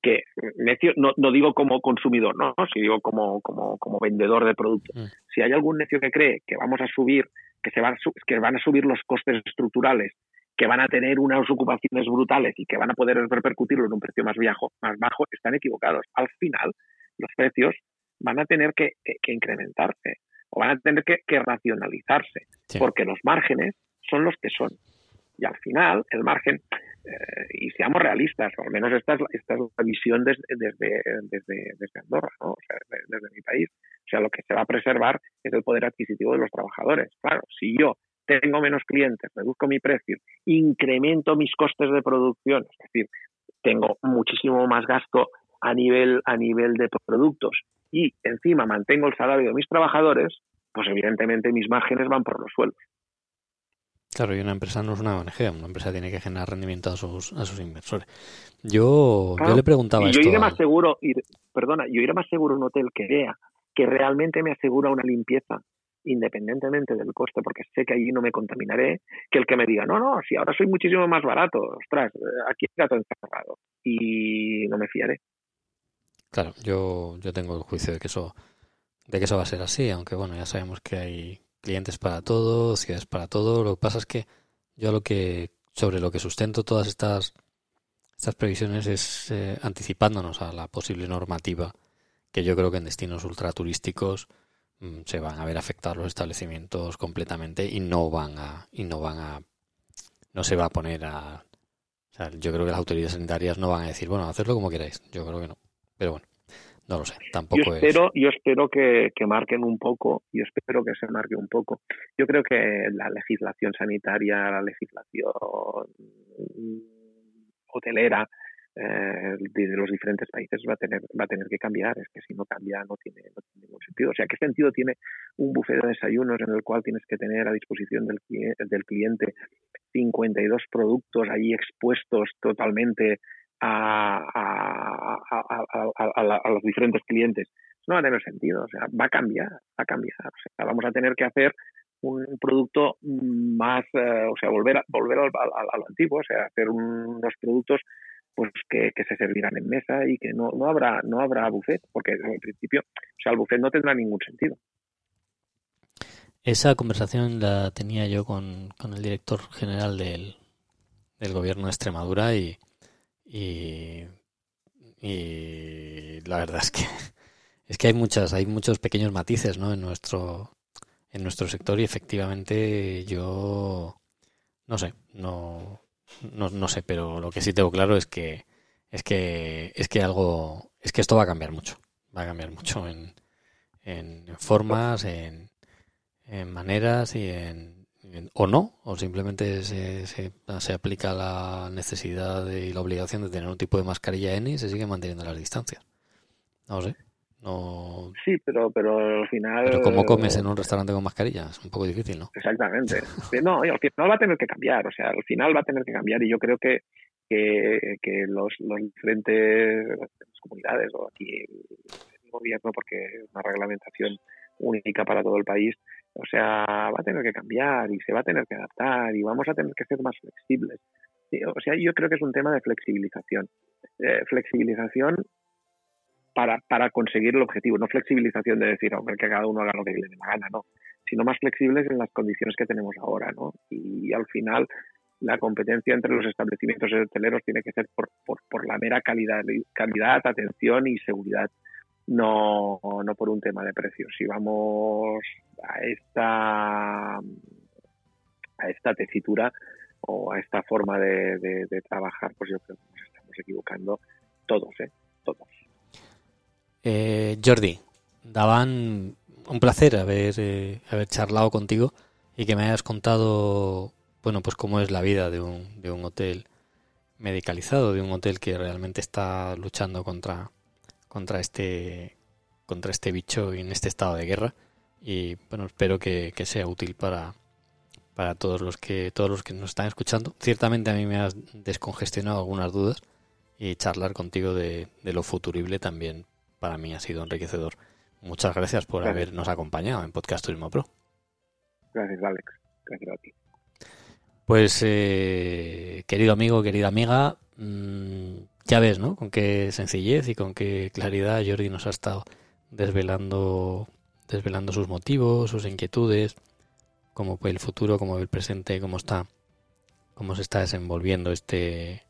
que necio, no, no digo como consumidor, no, si digo como, como, como vendedor de productos. Si hay algún necio que cree que vamos a subir, que se van, que van a subir los costes estructurales, que van a tener unas ocupaciones brutales y que van a poder repercutirlo en un precio más, viejo, más bajo, están equivocados. Al final, los precios van a tener que, incrementarse o van a tener que, racionalizarse, porque los márgenes son los que son. Y al final, el margen, eh, y seamos realistas, al menos esta es, esta es la visión desde, desde, desde, Andorra, ¿no? o sea, desde, mi país. O sea, lo que se va a preservar es el poder adquisitivo de los trabajadores. Claro, si yo tengo menos clientes, reduzco mi precio, incremento mis costes de producción, es decir, tengo muchísimo más gasto a nivel, a nivel de productos y encima mantengo el salario de mis trabajadores, pues evidentemente mis márgenes van por los suelos. Claro, y una empresa no es una ONG, una empresa tiene que generar rendimiento a sus, a sus inversores. Yo, yo le preguntaba y yo iré más seguro, perdona, yo iré más seguro un hotel que vea que realmente me asegura una limpieza independientemente del coste, porque sé que allí no me contaminaré, que el que me diga, no, no, si ahora soy muchísimo más barato, ostras, aquí hay gato encerrado y no me fiaré. Claro, yo, yo tengo el juicio de que eso de que eso va a ser así, aunque bueno, ya sabemos que hay clientes para todo, ciudades para todo. Lo que pasa es que yo lo que sobre lo que sustento todas estas estas previsiones es eh, anticipándonos a la posible normativa que yo creo que en destinos ultraturísticos mm, se van a ver afectados los establecimientos completamente y no van a y no van a no se va a poner a o sea, yo creo que las autoridades sanitarias no van a decir, bueno, hacerlo como queráis. Yo creo que no. Pero bueno, no lo sé, tampoco yo espero, Yo espero que, marquen un poco, yo espero que se marque un poco. Yo creo que la legislación sanitaria, la legislación hotelera eh, de los diferentes países va a tener va a tener que cambiar. Es que si no cambia no tiene, no tiene ningún sentido. O sea, ¿qué sentido tiene un buffet de desayunos en el cual tienes que tener a disposición del, del cliente 52 productos ahí expuestos totalmente a, a, los diferentes clientes. No va a tener sentido, o sea, va a cambiar, va a cambiar. O sea, vamos a tener que hacer un producto más, eh, o sea, volver a, volver al, a, lo antiguo, o sea, hacer unos productos pues que, que, se servirán en mesa y que no, no habrá no habrá buffet, porque en principio, o sea, el buffet no tendrá ningún sentido. Esa conversación la tenía yo con, con el director general del, del gobierno de Extremadura y, y, la verdad es que es que hay muchas, hay muchos pequeños matices ¿no? en nuestro en nuestro sector y efectivamente yo no sé, no, no, no sé, pero lo que sí tengo claro es que es que es que algo es que esto va a cambiar mucho, va a cambiar mucho en, en formas, en, en maneras y en o no, o simplemente se, se, aplica la necesidad y la obligación de tener un tipo de mascarilla N y se sigue manteniendo las distancias. No sé. No... Sí, pero, pero al final. Pero ¿cómo comes en un restaurante con mascarilla? Es un poco difícil, ¿no? Exactamente. No, al final va a tener que cambiar. O sea, al final va a tener que cambiar y yo creo que, que, que los, los diferentes comunidades o aquí el gobierno, porque es una reglamentación única para todo el país, o sea, va a tener que cambiar y se va a tener que adaptar y vamos a tener que ser más flexibles. O sea, yo creo que es un tema de flexibilización. Eh, flexibilización para, para conseguir el objetivo, no flexibilización de decir, hombre, que cada uno haga lo que le dé la gana, no, sino más flexibles en las condiciones que tenemos ahora, ¿no? Y, al final la competencia entre los establecimientos hoteleros tiene que ser por, por, por la mera calidad, calidad, atención y seguridad no, no por un tema de precios. Si vamos a esta, a esta tesitura o a esta forma de, de, trabajar, pues yo creo que nos estamos equivocando todos, ¿eh? Todos. Eh, Jordi, daban un placer haber, eh, haber charlado contigo y que me hayas contado, bueno, pues cómo es la vida de un, de un hotel medicalizado, de un hotel que realmente está luchando contra contra este contra este bicho en este estado de guerra. Y bueno espero que, sea útil para para todos los que todos los que nos están escuchando. Ciertamente a mí me ha descongestionado algunas dudas y charlar contigo de, lo futurible también para mí ha sido enriquecedor. Muchas gracias por habernos acompañado en Podcast Turismo Pro. Gracias Alex. Gracias a ti. Pues, eh, querido amigo, querida amiga, mm, ya ves, ¿no? Con qué sencillez y con qué claridad Jordi nos ha estado desvelando, desvelando sus motivos, sus inquietudes, cómo el futuro, cómo el presente, cómo está, cómo se está desenvolviendo este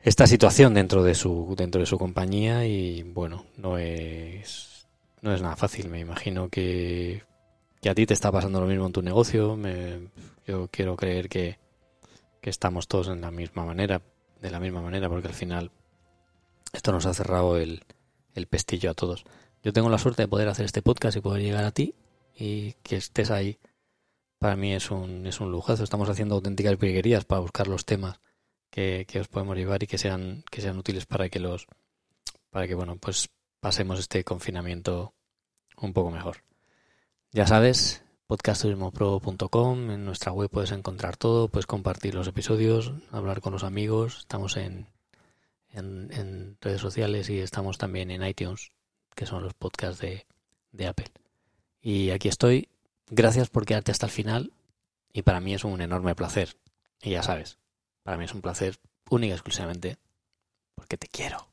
esta situación dentro de su dentro de su compañía y bueno, no es no es nada fácil. Me imagino que, que a ti te está pasando lo mismo en tu negocio. Me, yo quiero creer que, que estamos todos en la misma manera, de la misma manera, porque al final esto nos ha cerrado el, el pestillo a todos. Yo tengo la suerte de poder hacer este podcast y poder llegar a ti y que estés ahí. Para mí es un, es un lujazo. Estamos haciendo auténticas virguerías para buscar los temas que, que, os podemos llevar y que sean, que sean útiles para que los para que bueno pues pasemos este confinamiento un poco mejor. Ya sabes, podcastturismopro.com, en nuestra web puedes encontrar todo, puedes compartir los episodios, hablar con los amigos, estamos en, en, redes sociales y estamos también en iTunes, que son los podcasts de, de Apple. Y aquí estoy, gracias por quedarte hasta el final y para mí es un enorme placer. Y ya sabes, para mí es un placer única y exclusivamente porque te quiero.